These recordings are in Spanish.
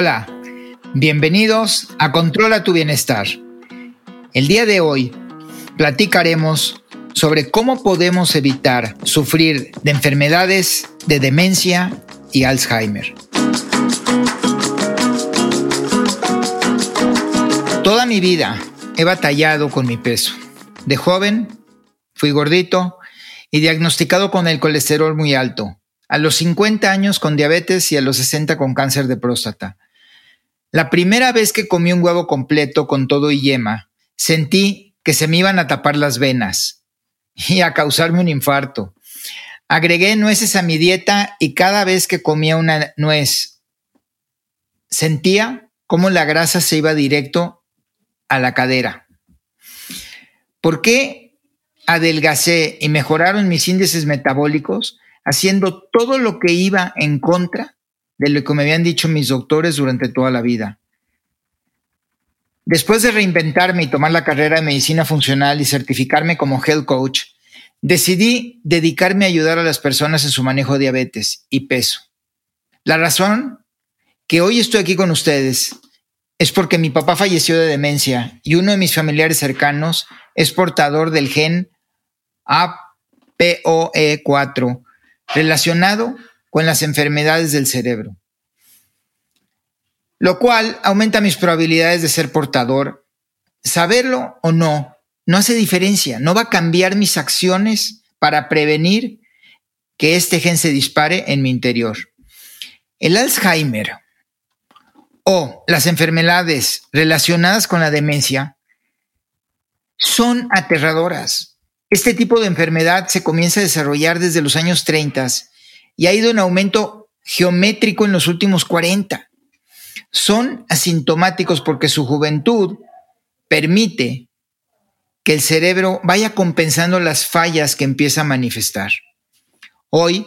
Hola, bienvenidos a Controla tu Bienestar. El día de hoy platicaremos sobre cómo podemos evitar sufrir de enfermedades de demencia y Alzheimer. Toda mi vida he batallado con mi peso. De joven fui gordito y diagnosticado con el colesterol muy alto a los 50 años con diabetes y a los 60 con cáncer de próstata. La primera vez que comí un huevo completo con todo y yema, sentí que se me iban a tapar las venas y a causarme un infarto. Agregué nueces a mi dieta y cada vez que comía una nuez, sentía cómo la grasa se iba directo a la cadera. ¿Por qué adelgacé y mejoraron mis índices metabólicos? haciendo todo lo que iba en contra de lo que me habían dicho mis doctores durante toda la vida. Después de reinventarme y tomar la carrera de medicina funcional y certificarme como health coach, decidí dedicarme a ayudar a las personas en su manejo de diabetes y peso. La razón que hoy estoy aquí con ustedes es porque mi papá falleció de demencia y uno de mis familiares cercanos es portador del gen APOE4, relacionado con las enfermedades del cerebro, lo cual aumenta mis probabilidades de ser portador. Saberlo o no, no hace diferencia, no va a cambiar mis acciones para prevenir que este gen se dispare en mi interior. El Alzheimer o las enfermedades relacionadas con la demencia son aterradoras. Este tipo de enfermedad se comienza a desarrollar desde los años 30 y ha ido en aumento geométrico en los últimos 40. Son asintomáticos porque su juventud permite que el cerebro vaya compensando las fallas que empieza a manifestar. Hoy,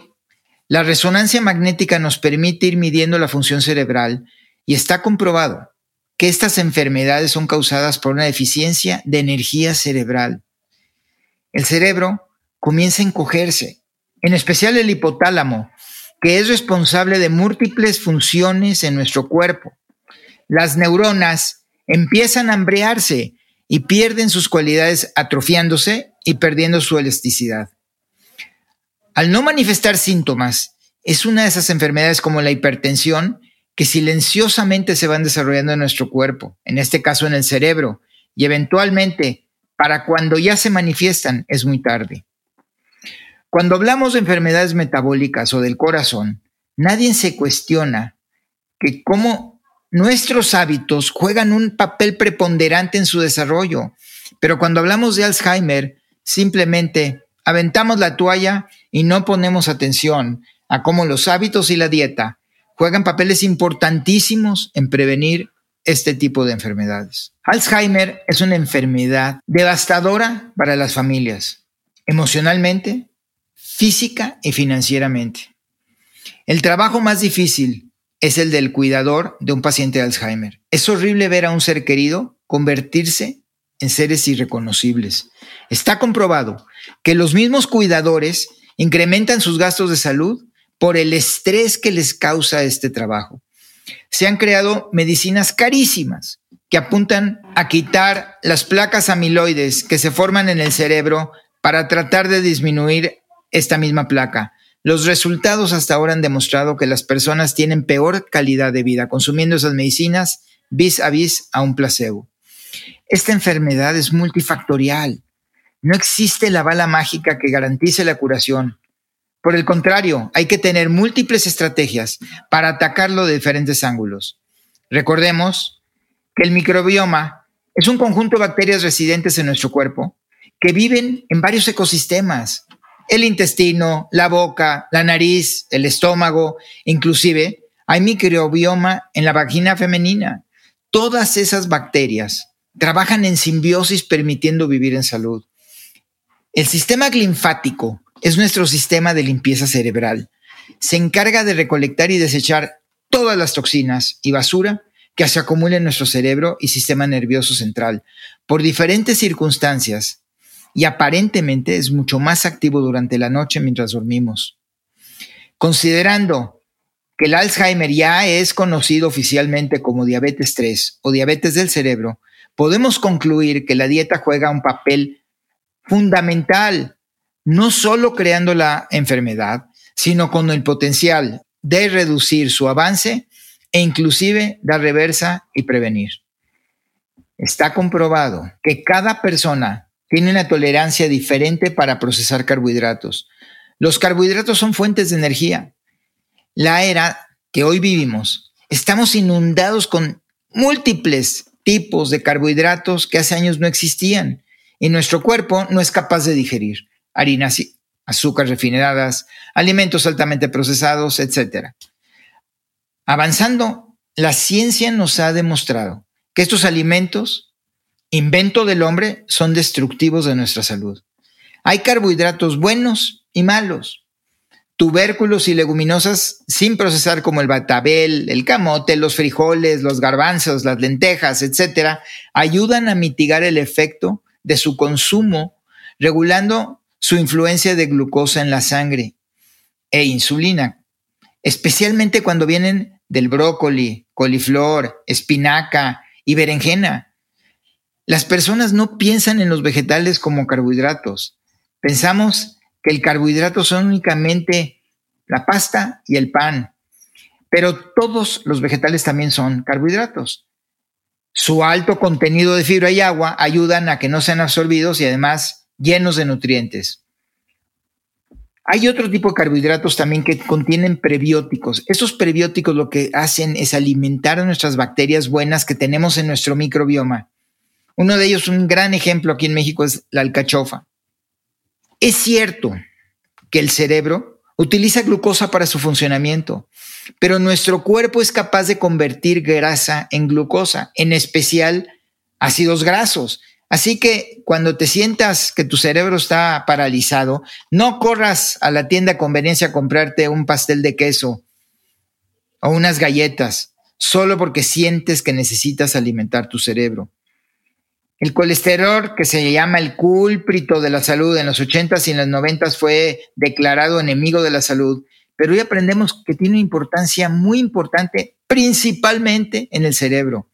la resonancia magnética nos permite ir midiendo la función cerebral y está comprobado que estas enfermedades son causadas por una deficiencia de energía cerebral el cerebro comienza a encogerse, en especial el hipotálamo, que es responsable de múltiples funciones en nuestro cuerpo. Las neuronas empiezan a hambrearse y pierden sus cualidades atrofiándose y perdiendo su elasticidad. Al no manifestar síntomas, es una de esas enfermedades como la hipertensión que silenciosamente se van desarrollando en nuestro cuerpo, en este caso en el cerebro, y eventualmente para cuando ya se manifiestan es muy tarde. Cuando hablamos de enfermedades metabólicas o del corazón, nadie se cuestiona que cómo nuestros hábitos juegan un papel preponderante en su desarrollo. Pero cuando hablamos de Alzheimer, simplemente aventamos la toalla y no ponemos atención a cómo los hábitos y la dieta juegan papeles importantísimos en prevenir este tipo de enfermedades. Alzheimer es una enfermedad devastadora para las familias, emocionalmente, física y financieramente. El trabajo más difícil es el del cuidador de un paciente de Alzheimer. Es horrible ver a un ser querido convertirse en seres irreconocibles. Está comprobado que los mismos cuidadores incrementan sus gastos de salud por el estrés que les causa este trabajo se han creado medicinas carísimas que apuntan a quitar las placas amiloides que se forman en el cerebro para tratar de disminuir esta misma placa. Los resultados hasta ahora han demostrado que las personas tienen peor calidad de vida consumiendo esas medicinas vis a vis a un placebo. Esta enfermedad es multifactorial. No existe la bala mágica que garantice la curación. Por el contrario, hay que tener múltiples estrategias para atacarlo de diferentes ángulos. Recordemos que el microbioma es un conjunto de bacterias residentes en nuestro cuerpo que viven en varios ecosistemas. El intestino, la boca, la nariz, el estómago, inclusive hay microbioma en la vagina femenina. Todas esas bacterias trabajan en simbiosis permitiendo vivir en salud. El sistema linfático es nuestro sistema de limpieza cerebral. Se encarga de recolectar y desechar todas las toxinas y basura que se acumula en nuestro cerebro y sistema nervioso central por diferentes circunstancias y aparentemente es mucho más activo durante la noche mientras dormimos. Considerando que el Alzheimer ya es conocido oficialmente como diabetes 3 o diabetes del cerebro, podemos concluir que la dieta juega un papel fundamental, no solo creando la enfermedad, sino con el potencial de reducir su avance e inclusive dar reversa y prevenir. Está comprobado que cada persona tiene una tolerancia diferente para procesar carbohidratos. Los carbohidratos son fuentes de energía. La era que hoy vivimos, estamos inundados con múltiples tipos de carbohidratos que hace años no existían y nuestro cuerpo no es capaz de digerir harinas, azúcares refinadas, alimentos altamente procesados, etc. Avanzando, la ciencia nos ha demostrado que estos alimentos, invento del hombre, son destructivos de nuestra salud. Hay carbohidratos buenos y malos, tubérculos y leguminosas sin procesar como el batabel, el camote, los frijoles, los garbanzos, las lentejas, etcétera, ayudan a mitigar el efecto de su consumo, regulando su influencia de glucosa en la sangre e insulina, especialmente cuando vienen del brócoli, coliflor, espinaca y berenjena. Las personas no piensan en los vegetales como carbohidratos. Pensamos que el carbohidrato son únicamente la pasta y el pan, pero todos los vegetales también son carbohidratos. Su alto contenido de fibra y agua ayudan a que no sean absorbidos y además llenos de nutrientes. Hay otro tipo de carbohidratos también que contienen prebióticos. Esos prebióticos lo que hacen es alimentar a nuestras bacterias buenas que tenemos en nuestro microbioma. Uno de ellos, un gran ejemplo aquí en México, es la alcachofa. Es cierto que el cerebro utiliza glucosa para su funcionamiento, pero nuestro cuerpo es capaz de convertir grasa en glucosa, en especial ácidos grasos. Así que cuando te sientas que tu cerebro está paralizado, no corras a la tienda a conveniencia a comprarte un pastel de queso o unas galletas, solo porque sientes que necesitas alimentar tu cerebro. El colesterol, que se llama el culprito de la salud en los 80s y en los 90s, fue declarado enemigo de la salud, pero hoy aprendemos que tiene una importancia muy importante, principalmente en el cerebro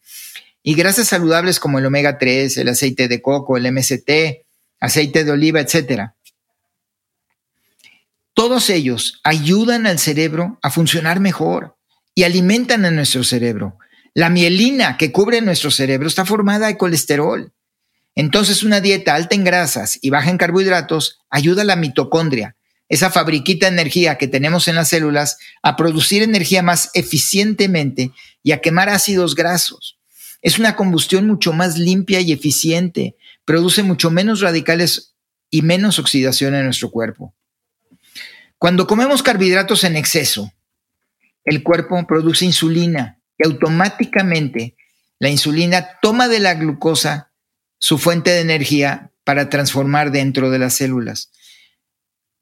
y grasas saludables como el omega 3, el aceite de coco, el MCT, aceite de oliva, etc. Todos ellos ayudan al cerebro a funcionar mejor y alimentan a nuestro cerebro. La mielina que cubre nuestro cerebro está formada de colesterol. Entonces una dieta alta en grasas y baja en carbohidratos ayuda a la mitocondria, esa fabriquita de energía que tenemos en las células, a producir energía más eficientemente y a quemar ácidos grasos. Es una combustión mucho más limpia y eficiente, produce mucho menos radicales y menos oxidación en nuestro cuerpo. Cuando comemos carbohidratos en exceso, el cuerpo produce insulina y automáticamente la insulina toma de la glucosa su fuente de energía para transformar dentro de las células.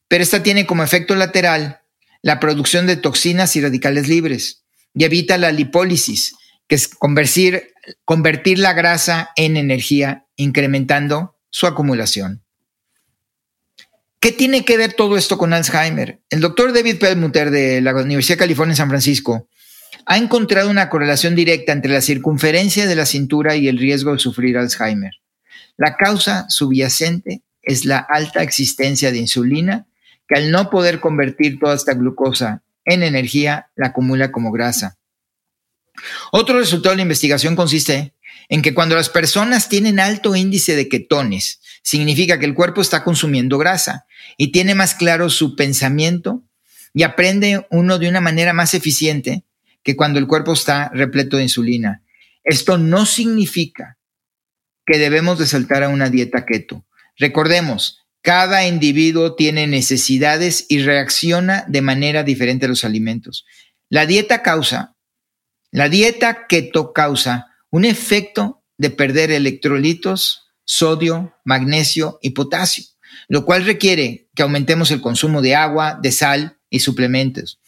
Pero esta tiene como efecto lateral la producción de toxinas y radicales libres y evita la lipólisis, que es convertir, convertir la grasa en energía, incrementando su acumulación. ¿Qué tiene que ver todo esto con Alzheimer? El doctor David Perlmutter de la Universidad de California en San Francisco ha encontrado una correlación directa entre la circunferencia de la cintura y el riesgo de sufrir Alzheimer. La causa subyacente es la alta existencia de insulina, que al no poder convertir toda esta glucosa en energía, la acumula como grasa. Otro resultado de la investigación consiste en que cuando las personas tienen alto índice de ketones, significa que el cuerpo está consumiendo grasa y tiene más claro su pensamiento y aprende uno de una manera más eficiente que cuando el cuerpo está repleto de insulina. Esto no significa que debemos de saltar a una dieta keto. Recordemos, cada individuo tiene necesidades y reacciona de manera diferente a los alimentos. La dieta causa la dieta keto causa un efecto de perder electrolitos, sodio, magnesio y potasio, lo cual requiere que aumentemos el consumo de agua, de sal y suplementos.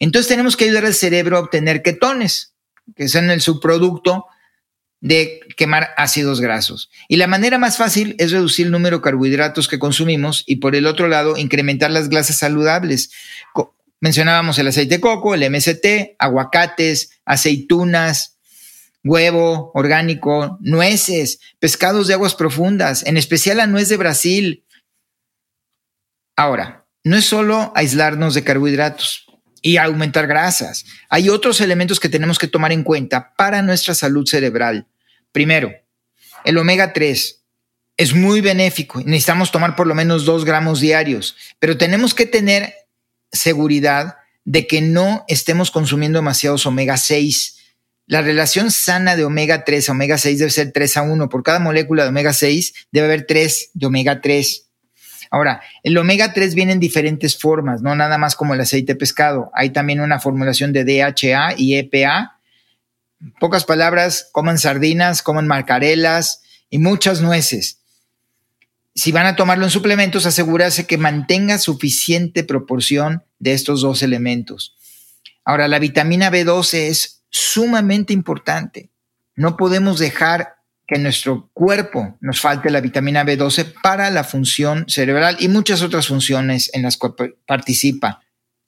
Entonces tenemos que ayudar al cerebro a obtener ketones, que son el subproducto de quemar ácidos grasos. Y la manera más fácil es reducir el número de carbohidratos que consumimos y por el otro lado incrementar las grasas saludables, Mencionábamos el aceite de coco, el MST, aguacates, aceitunas, huevo orgánico, nueces, pescados de aguas profundas, en especial la nuez de Brasil. Ahora, no es solo aislarnos de carbohidratos y aumentar grasas. Hay otros elementos que tenemos que tomar en cuenta para nuestra salud cerebral. Primero, el omega 3 es muy benéfico y necesitamos tomar por lo menos dos gramos diarios, pero tenemos que tener seguridad de que no estemos consumiendo demasiados omega 6. La relación sana de omega 3 a omega 6 debe ser 3 a 1. Por cada molécula de omega 6 debe haber 3 de omega 3. Ahora, el omega 3 viene en diferentes formas, no nada más como el aceite pescado. Hay también una formulación de DHA y EPA. pocas palabras, coman sardinas, coman marcarelas y muchas nueces. Si van a tomarlo en suplementos, asegúrese que mantenga suficiente proporción de estos dos elementos. Ahora, la vitamina B12 es sumamente importante. No podemos dejar que en nuestro cuerpo nos falte la vitamina B12 para la función cerebral y muchas otras funciones en las que participa.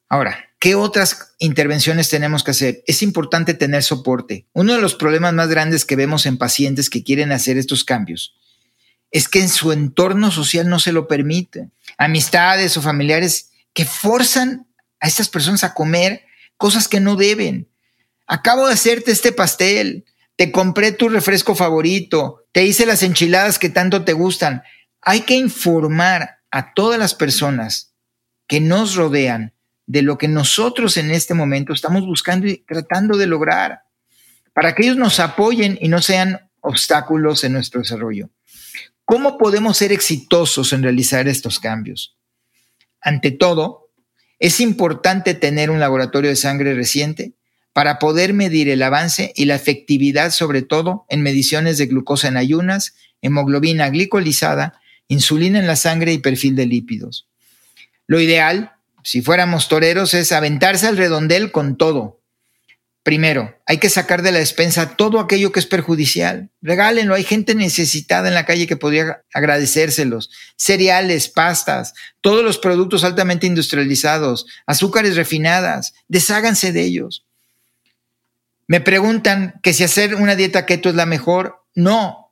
Ahora, ¿qué otras intervenciones tenemos que hacer? Es importante tener soporte. Uno de los problemas más grandes que vemos en pacientes que quieren hacer estos cambios es que en su entorno social no se lo permite. Amistades o familiares que forzan a estas personas a comer cosas que no deben. Acabo de hacerte este pastel, te compré tu refresco favorito, te hice las enchiladas que tanto te gustan. Hay que informar a todas las personas que nos rodean de lo que nosotros en este momento estamos buscando y tratando de lograr, para que ellos nos apoyen y no sean obstáculos en nuestro desarrollo. ¿Cómo podemos ser exitosos en realizar estos cambios? Ante todo, es importante tener un laboratorio de sangre reciente para poder medir el avance y la efectividad, sobre todo en mediciones de glucosa en ayunas, hemoglobina glicolizada, insulina en la sangre y perfil de lípidos. Lo ideal, si fuéramos toreros, es aventarse al redondel con todo. Primero, hay que sacar de la despensa todo aquello que es perjudicial. Regálenlo, hay gente necesitada en la calle que podría agradecérselos. Cereales, pastas, todos los productos altamente industrializados, azúcares refinadas, desháganse de ellos. Me preguntan que si hacer una dieta keto es la mejor. No,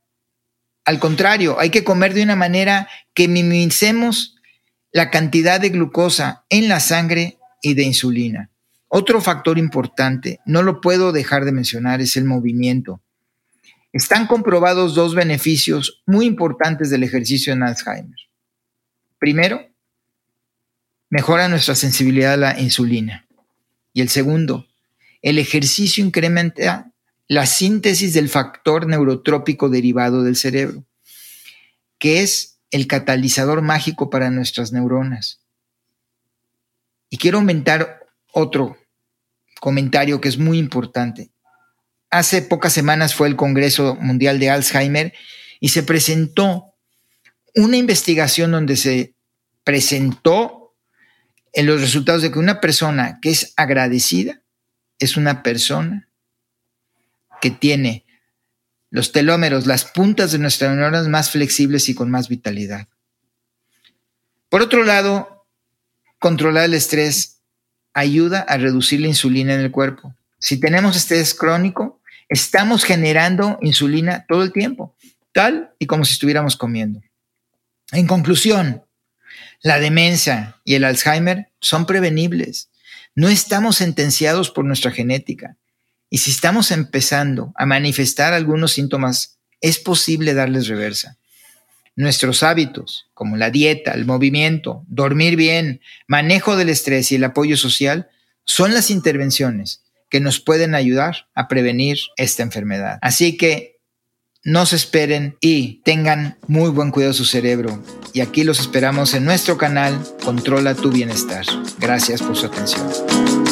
al contrario, hay que comer de una manera que minimicemos la cantidad de glucosa en la sangre y de insulina. Otro factor importante, no lo puedo dejar de mencionar, es el movimiento. Están comprobados dos beneficios muy importantes del ejercicio en Alzheimer. Primero, mejora nuestra sensibilidad a la insulina. Y el segundo, el ejercicio incrementa la síntesis del factor neurotrópico derivado del cerebro, que es el catalizador mágico para nuestras neuronas. Y quiero aumentar otro comentario que es muy importante. Hace pocas semanas fue el Congreso Mundial de Alzheimer y se presentó una investigación donde se presentó en los resultados de que una persona que es agradecida es una persona que tiene los telómeros, las puntas de nuestras neuronas más flexibles y con más vitalidad. Por otro lado, controlar el estrés ayuda a reducir la insulina en el cuerpo. Si tenemos estrés crónico, estamos generando insulina todo el tiempo, tal y como si estuviéramos comiendo. En conclusión, la demencia y el Alzheimer son prevenibles. No estamos sentenciados por nuestra genética. Y si estamos empezando a manifestar algunos síntomas, es posible darles reversa. Nuestros hábitos, como la dieta, el movimiento, dormir bien, manejo del estrés y el apoyo social, son las intervenciones que nos pueden ayudar a prevenir esta enfermedad. Así que no se esperen y tengan muy buen cuidado de su cerebro. Y aquí los esperamos en nuestro canal Controla tu Bienestar. Gracias por su atención.